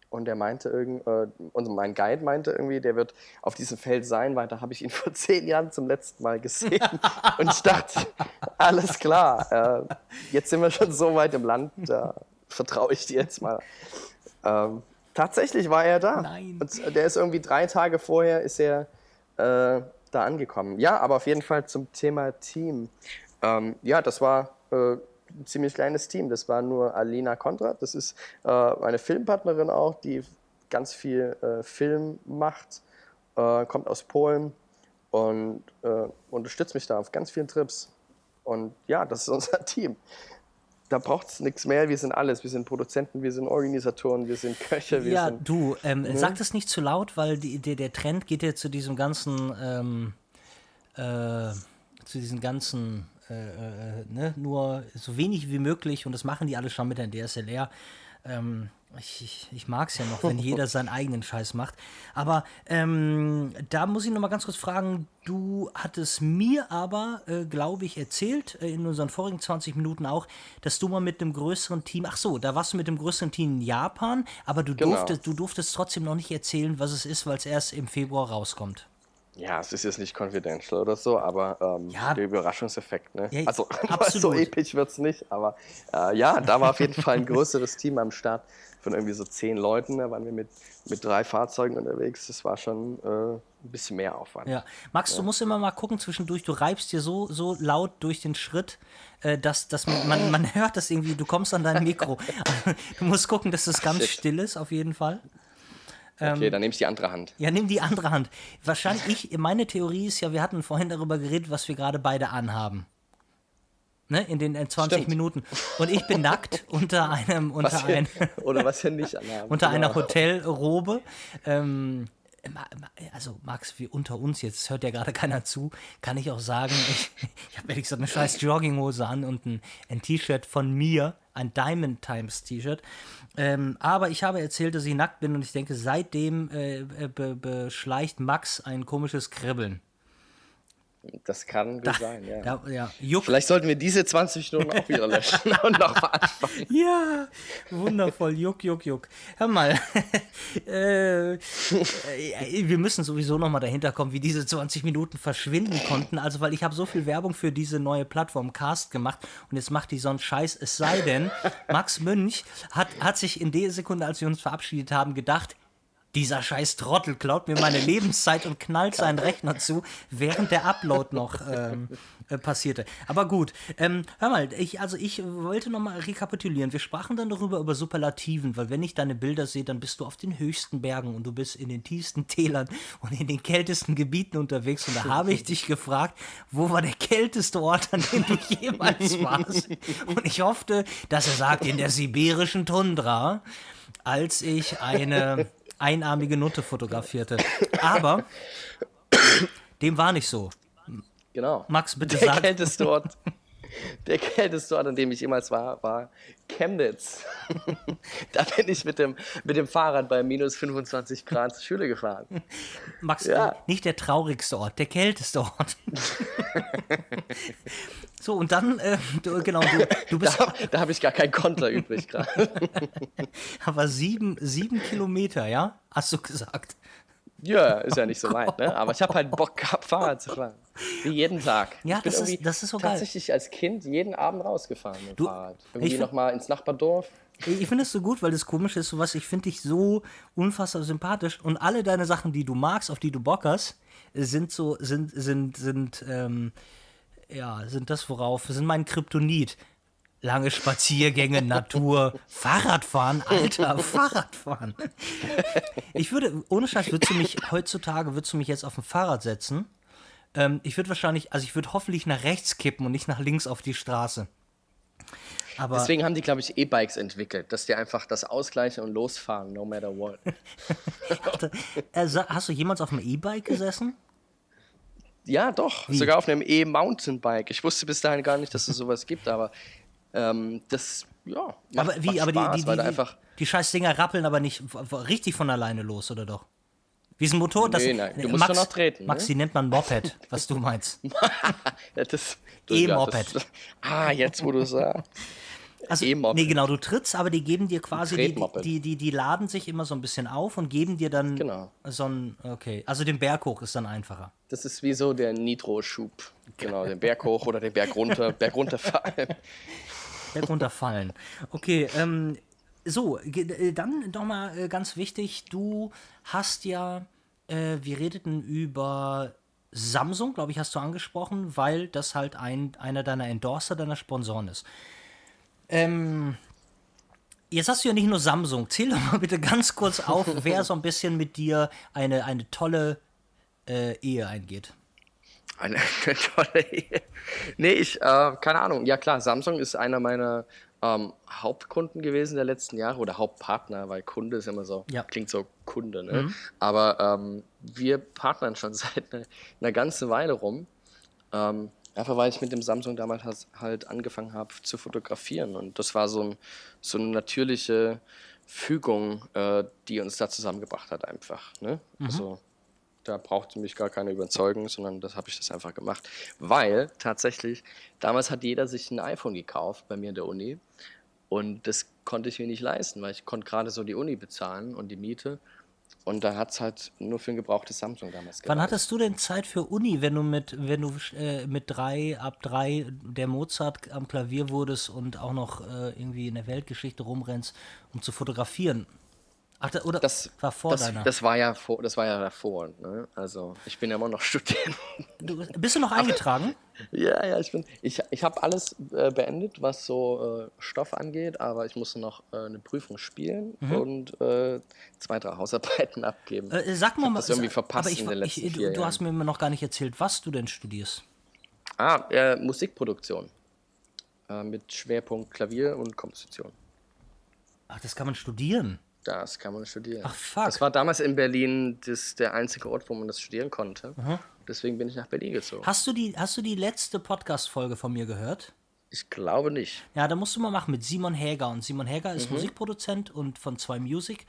und der meinte irgend, äh, mein Guide meinte irgendwie, der wird auf diesem Feld sein, weil da habe ich ihn vor zehn Jahren zum letzten Mal gesehen. und ich dachte, alles klar, äh, jetzt sind wir schon so weit im Land, da vertraue ich dir jetzt mal. Ähm, tatsächlich war er da. Nein. Und der ist irgendwie drei Tage vorher ist er äh, da angekommen. Ja, aber auf jeden Fall zum Thema Team. Ähm, ja, das war äh, ein ziemlich kleines Team. Das war nur Alina Kontrat. Das ist äh, meine Filmpartnerin auch, die ganz viel äh, Film macht, äh, kommt aus Polen und äh, unterstützt mich da auf ganz vielen Trips. Und ja, das ist unser Team. Da braucht es nichts mehr. Wir sind alles. Wir sind Produzenten, wir sind Organisatoren, wir sind Köche. Wir ja, sind, du, ähm, sag das nicht zu laut, weil die, der, der Trend geht ja zu diesem ganzen, ähm, äh, zu diesen ganzen äh, äh, ne, nur so wenig wie möglich und das machen die alle schon mit der DSLR. Ähm, ich, ich, ich mag es ja noch, wenn jeder seinen eigenen Scheiß macht. Aber ähm, da muss ich noch mal ganz kurz fragen, du hattest mir aber, äh, glaube ich, erzählt, äh, in unseren vorigen 20 Minuten auch, dass du mal mit einem größeren Team, ach so, da warst du mit dem größeren Team in Japan, aber du, Genau. durftest, du durftest trotzdem noch nicht erzählen, was es ist, weil es erst im Februar rauskommt. Ja, es ist jetzt nicht confidential oder so, aber ähm, Ja. der Überraschungseffekt, ne? Ja, also so episch wird es nicht, aber äh, ja, da war auf jeden Fall ein größeres Team am Start von irgendwie so zehn Leuten. Da waren wir mit, mit drei Fahrzeugen unterwegs. Das war schon äh, ein bisschen mehr Aufwand. Ja. Max, du musst immer mal gucken zwischendurch, du reibst dir so, so laut durch den Schritt, äh, dass, dass man, man, man hört das irgendwie, du kommst an dein Mikro. du musst gucken, dass es ganz Shit. still ist, auf jeden Fall. Ähm, Okay, dann nehme ich die andere Hand. Ja, nimm die andere Hand. Wahrscheinlich, ich, meine Theorie ist ja, wir hatten vorhin darüber geredet, was wir gerade beide anhaben. Ne, in den äh, 20 Stimmt. Minuten. Und ich bin nackt unter einem, unter Was wir, ein, oder was wir nicht anhaben. unter einer Genau. Hotelrobe. Ähm, also Max, wie unter uns, jetzt hört ja gerade keiner zu, kann ich auch sagen, ich, ich habe ehrlich gesagt eine scheiß Jogginghose an und ein, ein T-Shirt von mir, ein Diamond Times T-Shirt. Ähm, aber ich habe erzählt, dass ich nackt bin und ich denke, seitdem äh, äh, be beschleicht Max ein komisches Kribbeln. Das kann gut sein, ja. Ja, ja. Vielleicht sollten wir diese 20 Minuten auch wieder löschen und nochmal anfangen. Ja, wundervoll. Juck, juck, juck. Hör mal. äh, äh, wir müssen sowieso noch mal dahinter kommen, wie diese 20 Minuten verschwinden konnten. Also, weil ich habe so viel Werbung für diese neue Plattform Cast gemacht und jetzt macht die so einen Scheiß. Es sei denn, Max Münch hat, hat sich in der Sekunde, als wir uns verabschiedet haben, gedacht, dieser scheiß Trottel klaut mir meine Lebenszeit und knallt seinen Rechner zu, während der Upload noch ähm, äh, passierte. Aber gut, ähm, hör mal, ich, also ich wollte noch mal rekapitulieren. Wir sprachen dann darüber, über Superlativen, weil wenn ich deine Bilder sehe, dann bist du auf den höchsten Bergen und du bist in den tiefsten Tälern und in den kältesten Gebieten unterwegs. Und da habe ich dich gefragt, wo war der kälteste Ort, an dem du jemals warst? Und ich hoffte, dass er sagt, in der sibirischen Tundra, als ich eine einarmige Nutte fotografierte. Aber dem war nicht so. Genau. Max, bitte der sag- kälteste Ort, der kälteste Ort, an dem ich jemals war, war Chemnitz. da bin ich mit dem, mit dem Fahrrad bei minus 25 Grad zur Schule gefahren. Max, Ja. nicht der traurigste Ort, der kälteste Ort. so, und dann, äh, du, genau, du, du bist Da, da habe ich gar kein Konter übrig gerade. aber sieben, sieben Kilometer, ja? Hast du gesagt. Ja, ist ja nicht so weit, ne? Aber ich habe halt Bock gehabt, Fahrrad zu fahren. Wie jeden Tag. Ja, ich bin das ist- das ist so geil. tatsächlich als Kind jeden Abend rausgefahren mit dem Du, Fahrrad. ich Irgendwie nochmal ins Nachbardorf. Ich finde es so gut, weil das komisch ist, sowas, ich finde dich so unfassbar sympathisch und alle deine Sachen, die du magst, auf die du Bock hast, sind so, sind, sind, sind, ähm, ja, sind das worauf, sind mein Kryptonit. Lange Spaziergänge, Natur, Fahrradfahren, Alter, Fahrradfahren. Ich würde, ohne Scheiß, würdest du mich heutzutage, würdest du mich jetzt auf ein Fahrrad setzen? Ähm, ich würde wahrscheinlich, also ich würde hoffentlich nach rechts kippen und nicht nach links auf die Straße. Aber Deswegen haben die, glaube ich, E-Bikes entwickelt, dass die einfach das ausgleichen und losfahren, no matter what. äh, hast du jemals auf einem E-Bike gesessen? Ja, doch. Sogar auf einem E-Mountainbike. Ich wusste bis dahin gar nicht, dass es sowas gibt, aber ähm, das, ja, aber wie, aber Spaß, die, die, die, einfach. die scheiß Dinger rappeln aber nicht richtig von alleine los, oder doch? Wie ist ein Motor? Das, Nee, nein, du musst Max, schon noch treten, Max, ne? die nennt man Moped, was du meinst. E-Moped. Das, ah, jetzt, wo du sagst. Also, E-Moped. nee, genau, du trittst, aber die geben dir quasi, die, die, die, die laden sich immer so ein bisschen auf und geben dir dann Genau. so ein, okay, also den Berg hoch ist dann einfacher. Das ist wie so der Nitro-Schub. Genau, den Berg hoch oder den Berg runter, Berg runterfallen. Berg runterfallen. Okay, ähm, so, äh, dann nochmal äh, ganz wichtig, du hast ja, äh, wir redeten über Samsung, glaube ich, hast du angesprochen, weil das halt ein, einer deiner Endorser, deiner Sponsoren ist. Ähm, jetzt hast du ja nicht nur Samsung. Zähl doch mal bitte ganz kurz auf, wer so ein bisschen mit dir eine, eine tolle äh, Ehe eingeht. Eine, eine tolle Ehe. Nee, ich, äh, keine Ahnung. Ja klar, Samsung ist einer meiner ähm, Hauptkunden gewesen der letzten Jahre oder Hauptpartner, weil Kunde ist immer so, Ja. klingt so Kunde, ne? Aber ähm, wir partnern schon seit einer, einer ganzen Weile rum. Ähm, einfach weil ich mit dem Samsung damals has- halt angefangen habe zu fotografieren. Und das war so, ein, so eine natürliche Fügung, äh, die uns da zusammengebracht hat, einfach. Ne? Also da brauchte mich gar keine überzeugen, sondern das habe ich das einfach gemacht. Weil tatsächlich, damals hat jeder sich ein iPhone gekauft bei mir in der Uni. Und das konnte ich mir nicht leisten, weil ich konnte gerade so die Uni bezahlen und die Miete. Und da hat es halt nur für ein gebrauchtes Samsung damals Wann gereicht. hattest du denn Zeit für Uni, wenn du mit, wenn du äh, mit drei, ab drei der Mozart am Klavier wurdest und auch noch äh, irgendwie in der Weltgeschichte rumrennst, um zu fotografieren? Ach, da, oder Das, war vor das, deiner. das war ja vor, das war ja davor. Ne? Also ich bin ja immer noch Student. du, bist du noch eingetragen? ja, ja, ich bin. Ich, ich habe alles äh, beendet, was so äh, Stoff angeht, aber ich musste noch äh, eine Prüfung spielen Mhm. und äh, zwei, drei Hausarbeiten abgeben. Äh, sag mal hab mal. das irgendwie verpasst aber ich, in den letzten ich, du, du hast mir immer noch gar nicht erzählt, was du denn studierst. Ah, äh, Musikproduktion. Mit Schwerpunkt Klavier und Komposition. Ach, das kann man studieren. Das kann man studieren. Ach, fuck. Das war damals in Berlin das, der einzige Ort, wo man das studieren konnte. Deswegen bin ich nach Berlin gezogen. Hast du die, hast du die letzte Podcast-Folge von mir gehört? Ich glaube nicht. Ja, da musst du mal machen mit Simon Häger. Und Simon Häger Mhm. ist Musikproduzent und von zwei Music.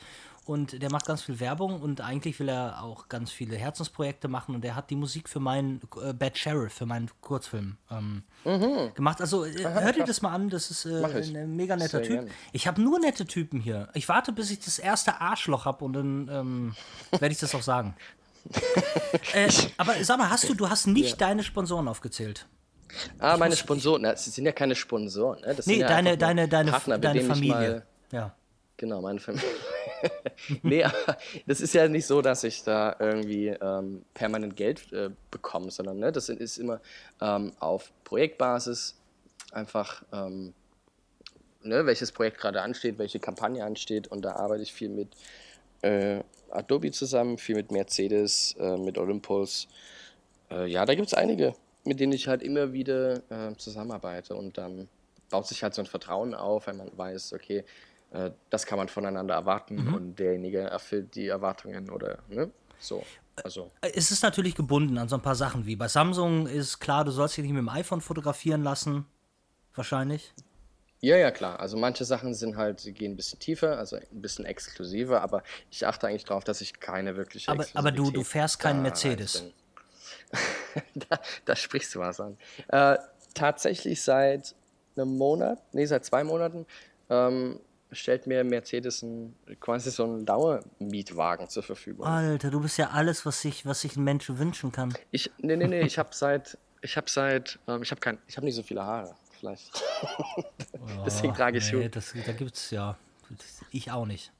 Und der macht ganz viel Werbung und eigentlich will er auch ganz viele Herzensprojekte machen. Und er hat die Musik für meinen äh, Bad Sheriff, für meinen Kurzfilm ähm, gemacht. Also äh, hört ihr das mal an, das ist äh, Mhm. Ein mega netter Sehr Typ. gerne. Ich habe nur nette Typen hier. Ich warte, bis ich das erste Arschloch habe und dann ähm, werde ich das auch sagen. äh, aber sag mal, hast du, du hast nicht deine Sponsoren aufgezählt? Ah, meine Sponsoren. Na, das sind ja keine Sponsoren. Ne? Das Nee, sind ja deine, deine, deine, Partner, deine ich Familie. Mal, Ja. genau, meine Familie. nee, aber das ist ja nicht so, dass ich da irgendwie ähm, permanent Geld äh, bekomme, sondern ne, das ist immer ähm, auf Projektbasis einfach, ähm, ne, welches Projekt gerade ansteht, welche Kampagne ansteht und da arbeite ich viel mit äh, Adobe zusammen, viel mit Mercedes, äh, mit Olympus. Äh, ja, da gibt es einige, mit denen ich halt immer wieder äh, zusammenarbeite und dann baut sich halt so ein Vertrauen auf, wenn man weiß, okay, äh, das kann man voneinander erwarten und derjenige erfüllt die Erwartungen oder ne? so. Also Es ist natürlich gebunden an so ein paar Sachen wie bei Samsung ist klar, du sollst dich nicht mit dem iPhone fotografieren lassen. Wahrscheinlich. ja, ja, klar. Also manche Sachen sind halt, sie gehen ein bisschen tiefer, also ein bisschen exklusiver, aber ich achte eigentlich darauf, dass ich keine wirkliche Aber- aber du- du fährst keinen Mercedes. reinbringe. da, da sprichst du was an. Äh, tatsächlich seit einem Monat, nee, seit zwei Monaten, ähm, stellt mir Mercedes ein, quasi so einen Dauermietwagen zur Verfügung. Alter, du bist ja alles, was sich, was sich ein Mensch wünschen kann. Ich, nee, nee, nee, ich habe seit, ich habe seit, ähm, ich habe kein, ich habe nicht so viele Haare, vielleicht. Deswegen trage ich nee, Schuhe. das, da gibt's ja. Ich auch nicht.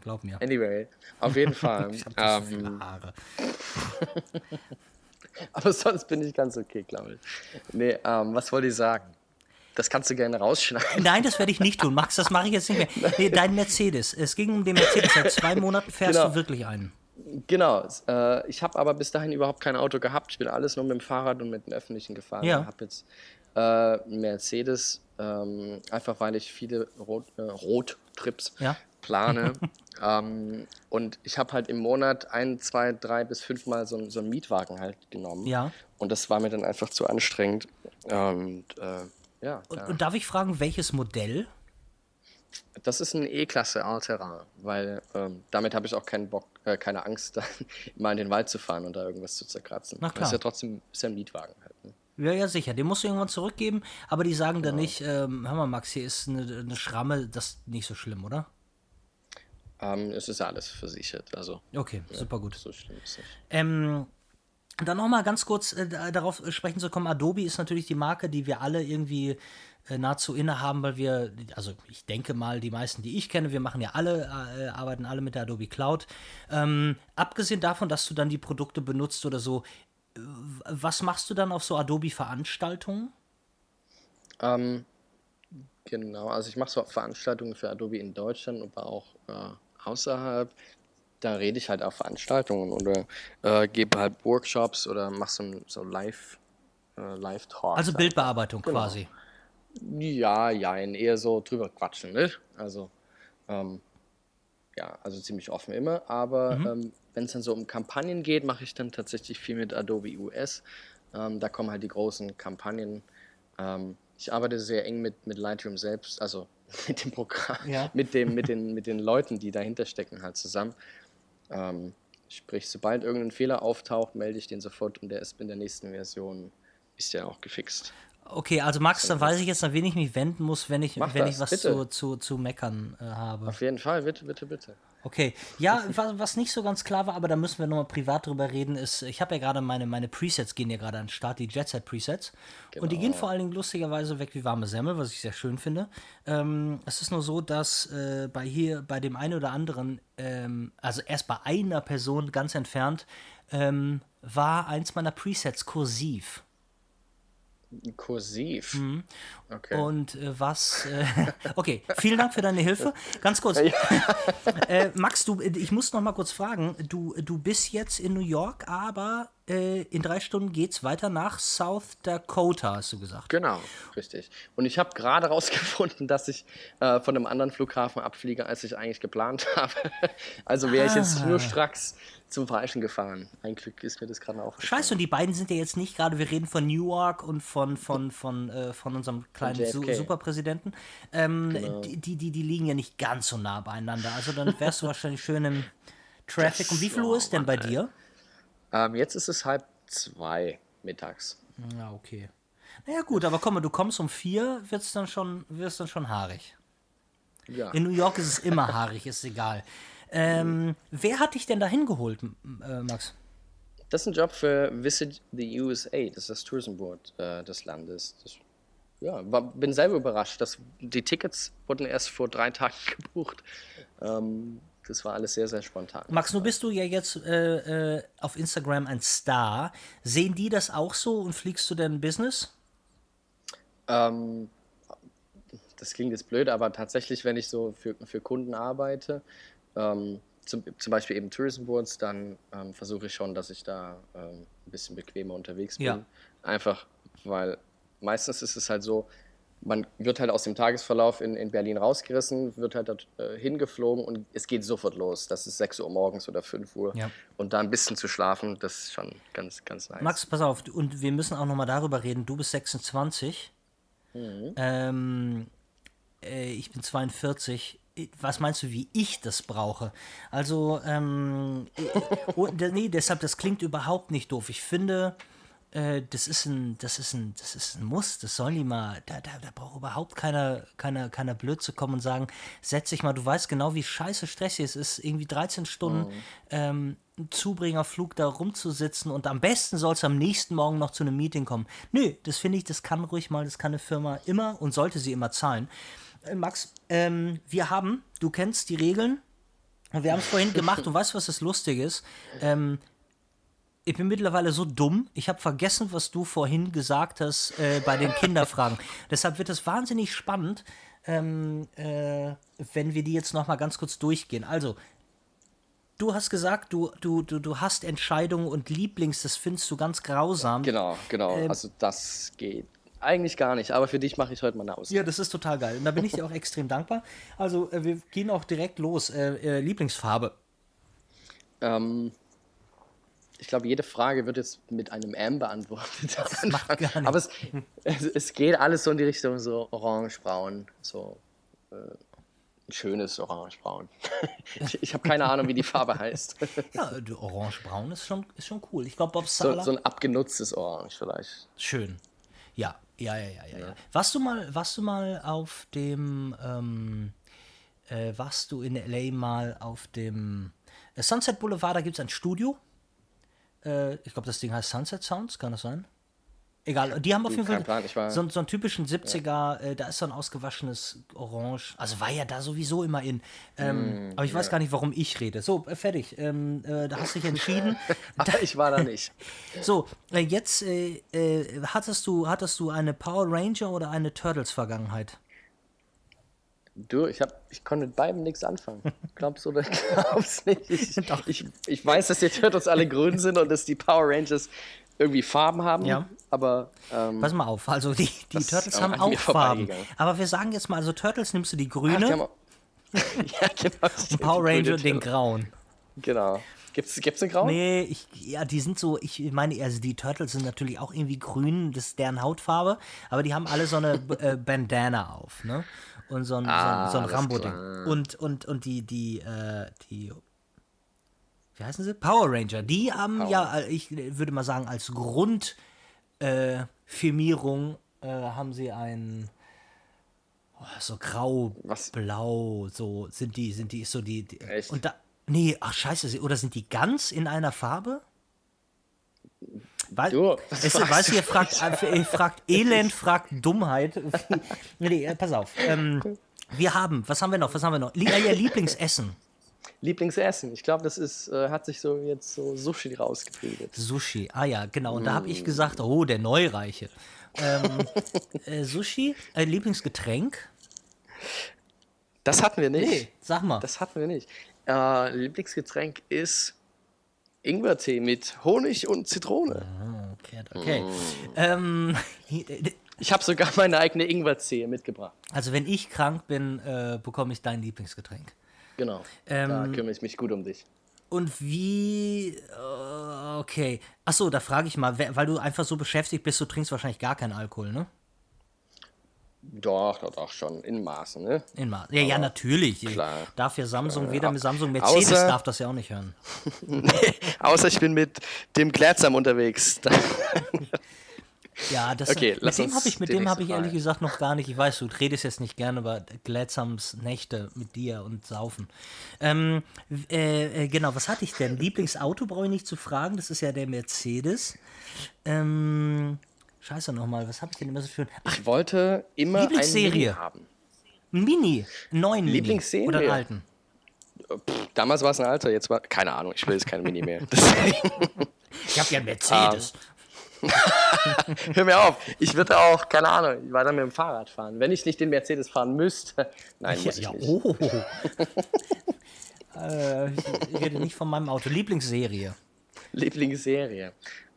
Glaub mir. Anyway, auf jeden Fall. Ich hab nicht so ähm, viele Haare. aber sonst bin ich ganz okay, glaube ich. Nee, ähm, was wollte ich sagen? Das kannst du gerne rausschneiden. Nein, das werde ich nicht tun. Max, das mache ich jetzt nicht mehr. Nee, dein Mercedes. Es ging um den Mercedes. Seit zwei Monaten fährst Genau. du wirklich einen. Genau, äh, ich habe aber bis dahin überhaupt kein Auto gehabt. Ich bin alles nur mit dem Fahrrad und mit dem Öffentlichen gefahren. Ja. Ich habe jetzt äh, Mercedes, ähm, einfach weil ich viele Rot, äh, Roadtrips Ja. Plane. ähm, und ich habe halt im Monat ein, zwei, drei bis fünfmal so, einen- so einen Mietwagen halt genommen. Ja. Und das war mir dann einfach zu anstrengend. Und äh, ja, Und, und darf ich fragen, welches Modell? das ist ein E-Klasse All-Terrain, weil ähm, damit habe ich auch keinen Bock, äh, keine Angst, dann mal in den Wald zu fahren und da irgendwas zu zerkratzen. Na Das klar. ist ja trotzdem ist ja ein Mietwagen halt. Ne? Ja, ja, sicher. Den musst du irgendwann zurückgeben, aber die sagen dann nicht, ähm, hör mal, Max, hier ist eine, eine Schramme, das ist nicht so schlimm, oder? Ähm, es ist alles versichert, also Okay, super gut. so schlimm ist es nicht. Ähm, dann nochmal ganz kurz äh, da- darauf sprechen zu kommen. Adobe ist natürlich die Marke, die wir alle irgendwie äh, nahezu innehaben, weil wir, also ich denke mal, die meisten, die ich kenne, wir machen ja alle, äh, arbeiten alle mit der Adobe Cloud. Ähm, abgesehen davon, dass du dann die Produkte benutzt oder so, äh, was machst du dann auf so Adobe-Veranstaltungen? Ähm, genau, also ich mache so Veranstaltungen für Adobe in Deutschland, aber auch äh, außerhalb. Da rede ich halt auf Veranstaltungen oder äh, gebe halt Workshops oder mache so, ein- so Live, äh, Live-Talks. Also Bildbearbeitung Genau. quasi. Ja, ja, eher so drüber quatschen, ne? Also, ähm, ja, also ziemlich offen immer. Aber ähm, wenn es dann so um Kampagnen geht, mache ich dann tatsächlich viel mit Adobe US. Ähm, da kommen halt die großen Kampagnen. Ähm, ich arbeite sehr eng mit, mit Lightroom selbst, also mit dem Programm, Ja. mit, dem, mit, den, mit den Leuten, die dahinter stecken, halt zusammen. Ähm, sprich, sobald irgendein Fehler auftaucht, melde ich den sofort und der ist in der nächsten Version, ist der auch gefixt. Okay, also Max, dann weiß ich jetzt, an wen ich mich wenden muss, wenn ich, Mach wenn das, ich was bitte. zu, zu, zu meckern äh, habe. Auf jeden Fall, bitte, bitte, bitte. Okay, ja, was, was nicht so ganz klar war, aber da müssen wir nochmal privat drüber reden, ist, ich habe ja gerade meine, meine Presets gehen ja gerade an den Start, die Jet Set Presets. Und die gehen vor allen Dingen lustigerweise weg wie warme Semmel, was ich sehr schön finde. Ähm, es ist nur so, dass äh, bei hier, bei dem einen oder anderen, ähm, also erst bei einer Person ganz entfernt, ähm, war eins meiner Presets kursiv. Kursiv. Okay. Mhm. Und äh, was. Äh, okay, vielen Dank für deine Hilfe. Ganz kurz. Äh, Max, du, ich muss noch mal kurz fragen. Du, du bist jetzt in New York, aber äh, in drei Stunden geht's weiter nach South Dakota, hast du gesagt. Genau, richtig. Und ich habe gerade rausgefunden, dass ich äh, von einem anderen Flughafen abfliege, als ich eigentlich geplant habe. Also wäre ich jetzt Ah. nur stracks zum Falschen gefahren. Ein Glück ist mir das gerade aufgefallen. Scheiße, und die beiden sind ja jetzt nicht gerade, wir reden von Newark und von, von, von, äh, von unserem kleinen Su. Superpräsidenten. Ähm, Genau. die, die, die, liegen ja nicht ganz so nah beieinander. Also dann wärst du wahrscheinlich schön im Traffic. Und wie viel Uhr ist denn bei dir? Ähm, jetzt ist es halb zwei mittags. Ja, okay. Naja, gut, aber komm mal, du kommst um vier, wird's dann schon, wirst dann schon haarig. Ja. In New York ist es immer haarig, ist egal. Ähm, wer hat dich denn da hingeholt, äh, Max? Das ist ein Job für Visit the USA, das ist das Tourism Board äh, des Landes. Das, ja, war, bin selber überrascht. Dass die Tickets wurden erst vor drei Tagen gebucht. Ähm, das war alles sehr, sehr spontan. Max, nun bist du ja jetzt äh, äh, auf Instagram ein Star. Sehen die das auch so und fliegst du denn Business? Ähm, das klingt jetzt blöd, aber tatsächlich, wenn ich so für, für Kunden arbeite, ähm, zum, zum Beispiel eben Tourism Boards, dann ähm, versuche ich schon, dass ich da ähm, ein bisschen bequemer unterwegs bin. Ja. Einfach, weil meistens ist es halt so, man wird halt aus dem Tagesverlauf in, in Berlin rausgerissen, wird halt dort, äh, hingeflogen und es geht sofort los. Das ist 6 Uhr morgens oder 5 Uhr. Ja. Und da ein bisschen zu schlafen, das ist schon ganz, ganz nice. Max, pass auf, und wir müssen auch nochmal darüber reden. Du bist 26. Ähm, äh, ich bin 42. Was meinst du, wie ich das brauche? Also, ähm, äh, oh, nee, deshalb, das klingt überhaupt nicht doof. Ich finde, äh, das ist ein, das ist ein, das ist ein Muss. Das sollen die mal, da, da, da braucht überhaupt keiner, keiner, keiner blöd zu kommen und sagen, setz dich mal, du weißt genau, wie scheiße stressig es ist, irgendwie 13 Stunden ähm, einen Zubringerflug da rumzusitzen und am besten soll es am nächsten Morgen noch zu einem Meeting kommen. Nö, das finde ich, das kann ruhig mal, das kann eine Firma immer und sollte sie immer zahlen. Äh, Max, ähm, wir haben, du kennst die Regeln, und wir haben es vorhin gemacht und weißt was das Lustige ist? Ähm, ich bin mittlerweile so dumm, ich habe vergessen, was du vorhin gesagt hast äh, bei den Kinderfragen. Deshalb wird es wahnsinnig spannend, ähm, äh, wenn wir die jetzt noch mal ganz kurz durchgehen. Also, du hast gesagt, du, du, du, du hast Entscheidungen und Lieblings, das findest du ganz grausam. Genau, genau. Ähm, also das geht eigentlich gar nicht. Aber für dich mache ich heute mal eine Ausnahme. Ja, das ist total geil. Und da bin ich dir auch extrem dankbar. Also, äh, wir gehen auch direkt los. Äh, äh, Lieblingsfarbe. Ähm, ich glaube, jede Frage wird jetzt mit einem M beantwortet. Das macht gar nichts. Aber es, es, es geht alles so in die Richtung so orange-braun, so äh, ein schönes orange-braun. ich ich habe keine Ahnung, wie die Farbe heißt. Ja, orange-braun ist schon, ist schon cool. Ich glaube, Bob so, Sala. so ein abgenutztes Orange vielleicht. Schön. Ja, ja, ja, ja, ja. ja. Warst du mal, warst du mal auf dem, ähm, äh, warst du in LA mal auf dem äh, Sunset Boulevard, da gibt es ein Studio. Äh, ich glaube, das Ding heißt Sunset Sounds, kann das sein? Egal, die haben auf jeden Fall Plan, ich war- so, so einen typischen 70er, äh, da ist so ein ausgewaschenes Orange. Also war ja da sowieso immer in. Ähm, aber ich weiß gar nicht, warum ich rede. So, äh, fertig. Ähm, äh, da hast du dich entschieden. Aber ich war da nicht. So, äh, jetzt äh, äh, hattest, du, hattest du eine Power Ranger oder eine Turtles-Vergangenheit? Du, ich, hab, ich konnte mit beiden nichts anfangen. Glaubst du oder glaubst nicht? Ich, ich, ich weiß, dass die Turtles alle grün sind und dass die Power Rangers irgendwie Farben haben. Ja. Aber ähm, Pass mal auf, also die, die Turtles haben auch Farben. Aber wir sagen jetzt mal, also Turtles nimmst du die grüne, auch- ja, genau. und Power Ranger den grauen. Genau. Gibt's, gibt's eine graue? Nee, ich, ja, die sind so, ich meine, also die Turtles sind natürlich auch irgendwie grün, das ist deren Hautfarbe, aber die haben alle so eine äh, Bandana auf, ne? Und so ein, Ah, so ein, so ein alles Rambo-Ding. Und, und, und die, die, äh, die, wie heißen sie? Power Ranger. Die haben ja, äh, ich würde mal sagen, als Grund äh, Firmierung äh, haben sie ein oh, so grau, Was? blau, so sind die, sind die, so die, die Echt? und da, nee, ach scheiße, oder sind die ganz in einer Farbe? Weil, Du, es, was weißt du, ihr fragt, äh, ihr fragt Elend, fragt Dummheit. nee, äh, pass auf. Ähm, wir haben, was haben wir noch? Was haben wir noch? Ihr Lieblingsessen. Lieblingsessen. Ich glaube, das ist, äh, hat sich so jetzt so Sushi rausgebildet. Sushi. Ah ja, genau. Und da habe Mm. ich gesagt, oh, der Neureiche. Ähm, äh, Sushi, äh, Lieblingsgetränk? Das hatten wir nicht. Sag mal. Das hatten wir nicht. Äh, Lieblingsgetränk ist Ingwertee mit Honig und Zitrone. okay, okay. Mm. Ähm, Ich habe sogar meine eigene Ingwertee mitgebracht. also wenn ich krank bin, äh, bekomme ich dein Lieblingsgetränk. Genau. Ähm, da kümmere ich mich gut um dich. Und wie. äh, Okay. Achso, da frage ich mal, weil du einfach so beschäftigt bist, du trinkst wahrscheinlich gar keinen Alkohol, ne? Doch, doch, doch, schon. In Maßen, ne? In Ma ja, ja, natürlich. klar. Darf ja Samsung, weder mit Samsung, Mercedes außer- darf das ja auch nicht hören. Außer ich bin mit dem Glätzam unterwegs. Ja, das Okay, mit dem habe ich, mit dem habe ich ehrlich gesagt noch gar nicht. Ich weiß, du redest jetzt nicht gerne über Gladsams Nächte mit dir und Saufen. Ähm, äh, äh, genau, was hatte ich denn? Lieblingsauto brauche ich nicht zu fragen, das ist ja der Mercedes. Ähm, scheiße nochmal, was habe ich denn immer so für Ach, Ich wollte immer Lieblingsserie. Mini haben. ein Mini, neuen Mini. Lieblingsserie? Oder einen alten. Damals war es ein Alter, jetzt war. Keine Ahnung, ich will jetzt keine Mini mehr. Ich habe ja einen Mercedes. hör mir auf. Ich würde auch, keine Ahnung, ich weiter mit dem Fahrrad fahren. Wenn ich nicht den Mercedes fahren müsste. Nein, ja, muss ich ja, nicht. oh. äh, ich ich rede nicht von meinem Auto. Lieblingsserie. Lieblingsserie.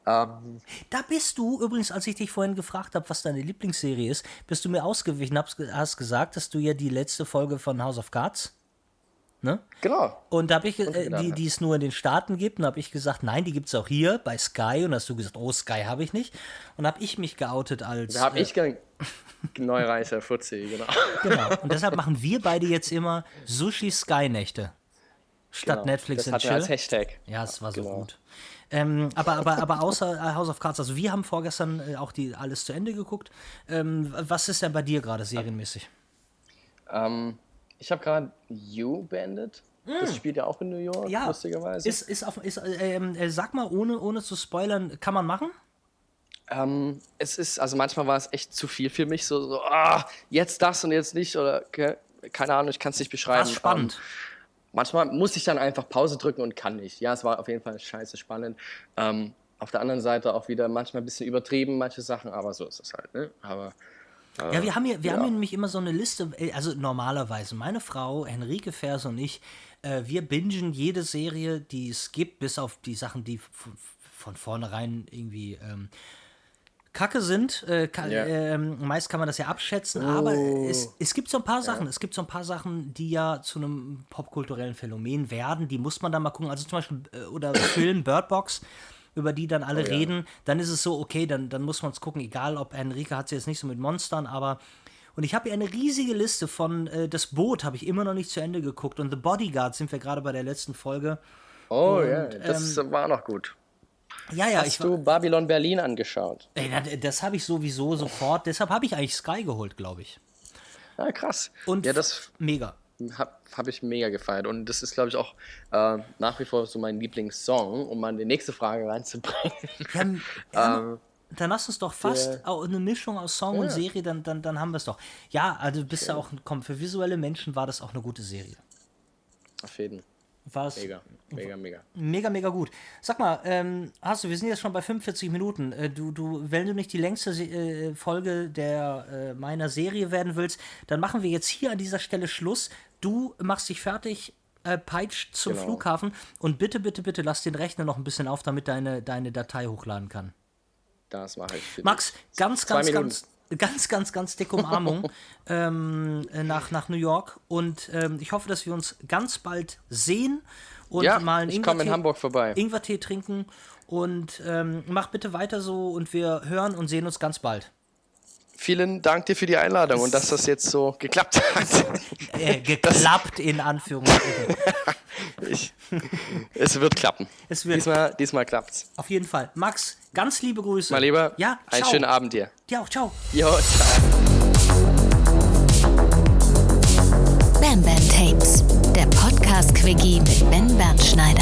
Ähm, Da bist du übrigens, als ich dich vorhin gefragt habe, was deine Lieblingsserie ist, bist du mir ausgewichen, hast gesagt, dass du ja die letzte Folge von House of Cards, ne? genau. Und da habe ich, äh, die, die es nur in den Staaten gibt, und habe ich gesagt, nein, die gibt es auch hier bei Sky. Und hast du gesagt, oh, Sky habe ich nicht. Und habe ich mich geoutet als. Da habe äh, ich ge- Neureicher Fuzzi, genau. Genau. Und deshalb machen wir beide jetzt immer Sushi Sky Nächte. Statt Genau. Netflix Das und Chill. als Hashtag. Ja, es war so Genau. gut. Ähm, aber, aber, aber außer äh, House of Cards, also wir haben vorgestern äh, auch die alles zu Ende geguckt. Ähm, was ist denn bei dir gerade serienmäßig? Ähm, ich habe gerade You beendet. Das spielt ja auch in New York, lustigerweise. Mm. Ist, ist auf, ist, äh, ähm, äh, sag mal, ohne, ohne zu spoilern, kann man machen? Ähm, es ist, also manchmal war es echt zu viel für mich, so, so ah, jetzt das und jetzt nicht, oder ke- keine Ahnung, ich kann es nicht beschreiben. War spannend. Ähm, manchmal muss ich dann einfach Pause drücken und kann nicht. Ja, es war auf jeden Fall scheiße spannend. Ähm, auf der anderen Seite auch wieder manchmal ein bisschen übertrieben, manche Sachen, aber so ist es halt. Ne? Aber ja, wir haben hier, wir ja. haben hier nämlich immer so eine Liste, äh, also normalerweise, meine Frau, Henrike Vers und ich, äh, wir bingen jede Serie, die es gibt, bis auf die Sachen, die von vornherein irgendwie ähm, Kacke sind. Äh, ka Ja. ähm, meist kann man das ja abschätzen, aber es, es gibt so ein paar Sachen, es gibt so ein paar Sachen, die ja zu einem popkulturellen Phänomen werden, die muss man dann mal gucken. Also zum Beispiel, äh, oder Film Bird Box, über die dann alle reden, dann ist es so, okay, dann, dann muss man es gucken, egal ob Enrique hat sie jetzt nicht so mit Monstern, aber und ich habe hier eine riesige Liste von äh, Das Boot habe ich immer noch nicht zu Ende geguckt und The Bodyguard sind wir gerade bei der letzten Folge. oh Und, ja, das ähm, war noch gut. Ja, ja, Hast ich du Babylon Berlin angeschaut? Ey, das, das habe ich sowieso sofort. Deshalb habe ich eigentlich Sky geholt, glaube ich. Ah, krass. Und ja, das mega. Habe hab ich mega gefeiert. Und das ist, glaube ich, auch äh, nach wie vor so mein Lieblingssong, um mal die nächste Frage reinzubringen. Ja, Ähm, dann lass uns doch fast auch eine Mischung aus Song und Ja. Serie, dann, dann, dann haben wir es doch. Ja, also du bist ja auch, komm, für visuelle Menschen war das auch eine gute Serie. Auf jeden. War es Mega, mega, mega. mega, mega gut. Sag mal, ähm, hast du, wir sind jetzt schon bei 45 Minuten. Äh, du, du, wenn du nicht die längste äh, Folge der äh, meiner Serie werden willst, dann machen wir jetzt hier an dieser Stelle Schluss. Du machst dich fertig, äh, peitscht zum Genau. Flughafen und bitte, bitte, bitte lass den Rechner noch ein bisschen auf, damit deine, deine Datei hochladen kann. Das mache ich. Max, ganz, ganz, Minuten. ganz, ganz, ganz, ganz dicke Umarmung ähm, äh, nach, nach New York und ähm, ich hoffe, dass wir uns ganz bald sehen und Ja, mal einen ich komme in Ingwertee- Hamburg vorbei. Ingwertee trinken und ähm, mach bitte weiter so und wir hören und sehen uns ganz bald. Vielen Dank dir für die Einladung und dass das jetzt so geklappt hat. Äh, geklappt in Anführungsstrichen. Ich, es wird klappen. Es wird. Diesmal, diesmal klappt's. Auf jeden Fall. Max, ganz liebe Grüße. Mal lieber, Ja, einen ciao. schönen Abend dir. Ja, auch ciao. Jo, ciao. Bam Bam Tapes, der Podcast-Quickie mit Ben Bernstein.